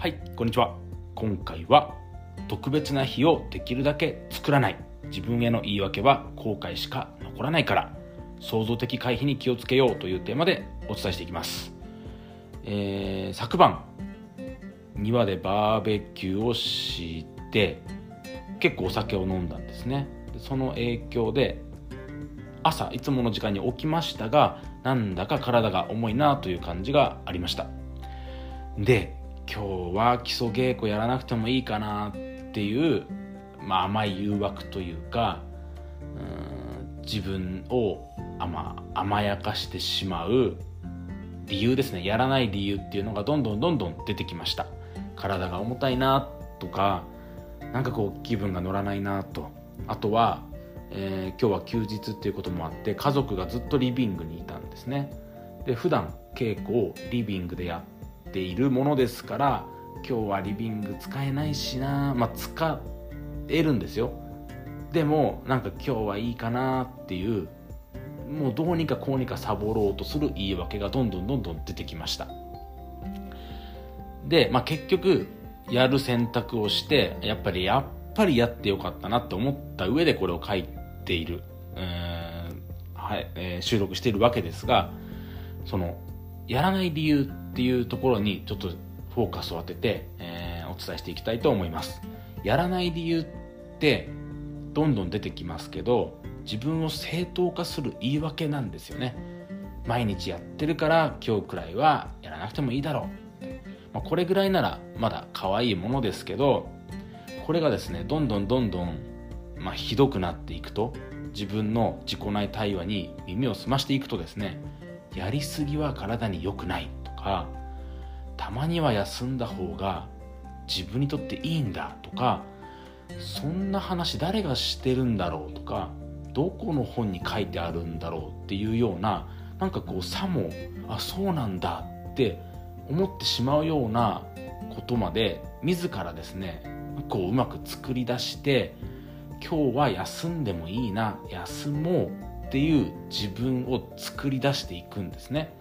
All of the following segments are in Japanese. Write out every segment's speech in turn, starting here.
はいこんにちは。今回は特別な日をできるだけ作らない。自分への言い訳は後悔しか残らないから。創造的回避に気をつけようというテーマでお伝えしていきます、えー、昨晩庭でバーベキューをして結構お酒を飲んだんですね。その影響で朝いつもの時間に起きましたがなんだか体が重いなという感じがありました。で今日は基礎稽古やらなくてもいいかなっていう、まあ、甘い誘惑というかうん自分を甘甘やかしてしまう理由ですね。やらない理由っていうのがどんどんどんどん出てきました。体が重たいなとかなんかこう気分が乗らないなと。あとは、えー、今日は休日っていうこともあって家族がずっとリビングにいたんですね。で普段稽古をリビングでやってているものですから今日はリビング使えないしな。まあ使えるんですよ。でもなんか今日はいいかなっていうもうどうにかこうにかサボろうとする言い訳がどんどんどんどん出てきました。で、まあ、結局やる選択をしてやっぱりやっぱりやってよかったなって思った上でこれを書いている、はいえー、収録しているわけですがそのやらない理由っていうところにちょっとフォーカスを当てて、えー、お伝えしていきたいと思います。やらない理由ってどんどん出てきますけど自分を正当化する言い訳なんですよね。毎日やってるから今日くらいはやらなくてもいいだろう、まあ、これぐらいならまだ可愛いものですけどこれがですねどんどんどんどん、まあ、ひどくなっていくと自分の自己内対話に耳を澄ましていくとですねやりすぎは体に良くない。かたまには休んだ方が自分にとっていいんだとかそんな話誰がしてるんだろうとかどこの本に書いてあるんだろうっていうようななんかこうさもあそうなんだって思ってしまうようなことまで自らですねこううまく作り出して今日は休んでもいいな休もうっていう自分を作り出していくんですね。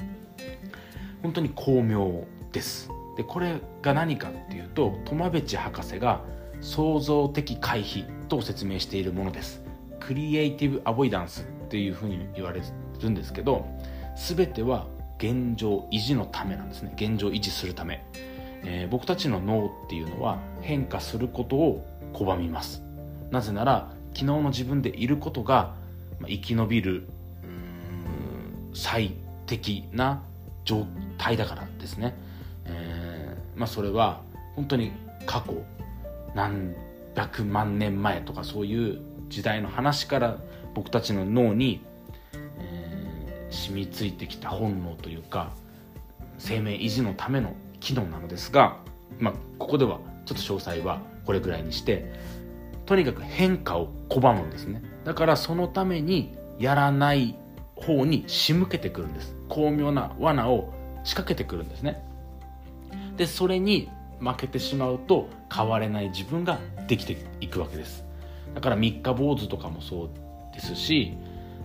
本当に巧妙です。でこれが何かっていうとトマベチ博士が創造的回避と説明しているものです。クリエイティブアボイダンスっていうふうに言われるんですけど全ては現状維持のためなんですね。現状維持するため、えー、僕たちの脳っていうのは変化することを拒みます。なぜなら昨日の自分でいることが生き延びる最適な状態だからですね、えーまあ、それは本当に過去何百万年前とかそういう時代の話から僕たちの脳に、えー、染みついてきた本能というか生命維持のための機能なのですが、まあ、ここではちょっと詳細はこれぐらいにしてとにかく変化を拒むんですね。だからそのためにやらない方に仕向けてくるんです。巧妙な罠を仕掛けてくるんですね。でそれに負けてしまうと変われない自分ができていくわけです。だから三日坊主とかもそうですし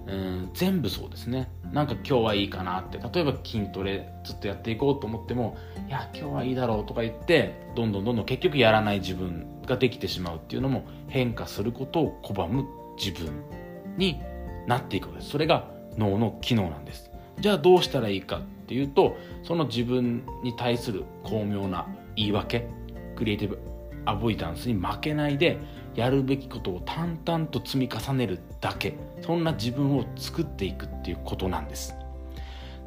うん全部そうですね。なんか今日はいいかなって。例えば筋トレずっとやっていこうと思ってもいや今日はいいだろうとか言ってどんどんどんどん結局やらない自分ができてしまうっていうのも変化することを拒む自分になっていくわけです。それが脳の機能なんです。じゃあどうしたらいいかっていうとその自分に対する巧妙な言い訳クリエイティブアボイダンスに負けないでやるべきことを淡々と積み重ねるだけ。そんな自分を作っていくっていうことなんです。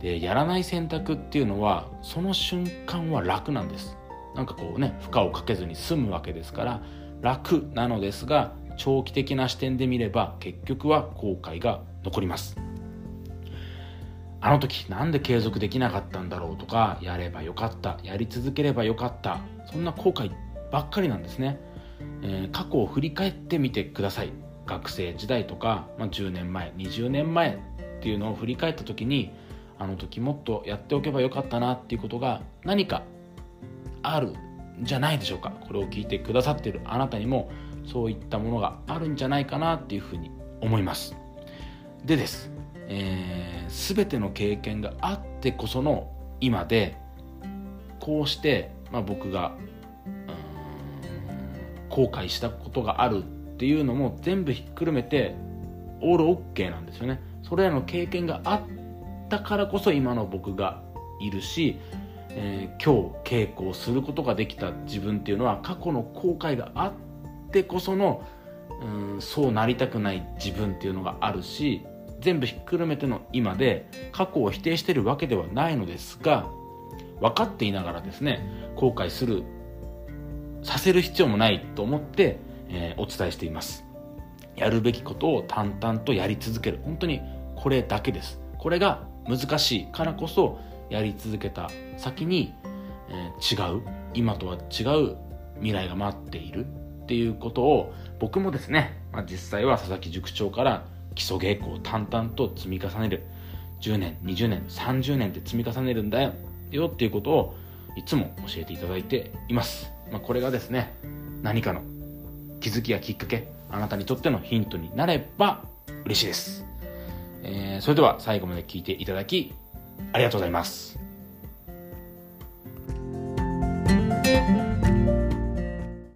でやらない選択っていうのはその瞬間は楽なんです。なんかこうね負荷をかけずに済むわけですから楽なのですが長期的な視点で見れば結局は後悔が残ります。あの時なんで継続できなかったんだろうとかやればよかったやり続ければよかったそんな後悔ばっかりなんですね、えー、過去を振り返ってみてください。学生時代とか、まあ、10年前20年前っていうのを振り返った時にあの時もっとやっておけばよかったなっていうことが何かあるんじゃないでしょうか。これを聞いてくださってるあなたにもそういったものがあるんじゃないかなっていうふうに思います。でです、えー、全ての経験があってこその今でこうして、まあ、僕が後悔したことがあるっていうのも全部ひっくるめてオールオッケーなんですよね。それらの経験があったからこそ今の僕がいるし、えー、今日稽古をすることができた自分っていうのは過去の後悔があってこそのうんそうなりたくない自分っていうのがあるし全部ひっくるめての今で過去を否定してるわけではないのですが分かっていながらですね後悔するさせる必要もないと思って、えー、お伝えしています。やるべきことを淡々とやり続ける。本当にこれだけです。これが難しいからこそやり続けた先に、えー、違う今とは違う未来が待っているっていうことを僕もですね、まあ、実際は佐々木塾長から基礎稽古を淡々と積み重ねる。10年20年30年で積み重ねるんだよっていうことをいつも教えていただいています、まあ、これがですね何かの気づきやきっかけあなたにとってのヒントになれば嬉しいです、えー、それでは最後まで聞いていただきありがとうございます。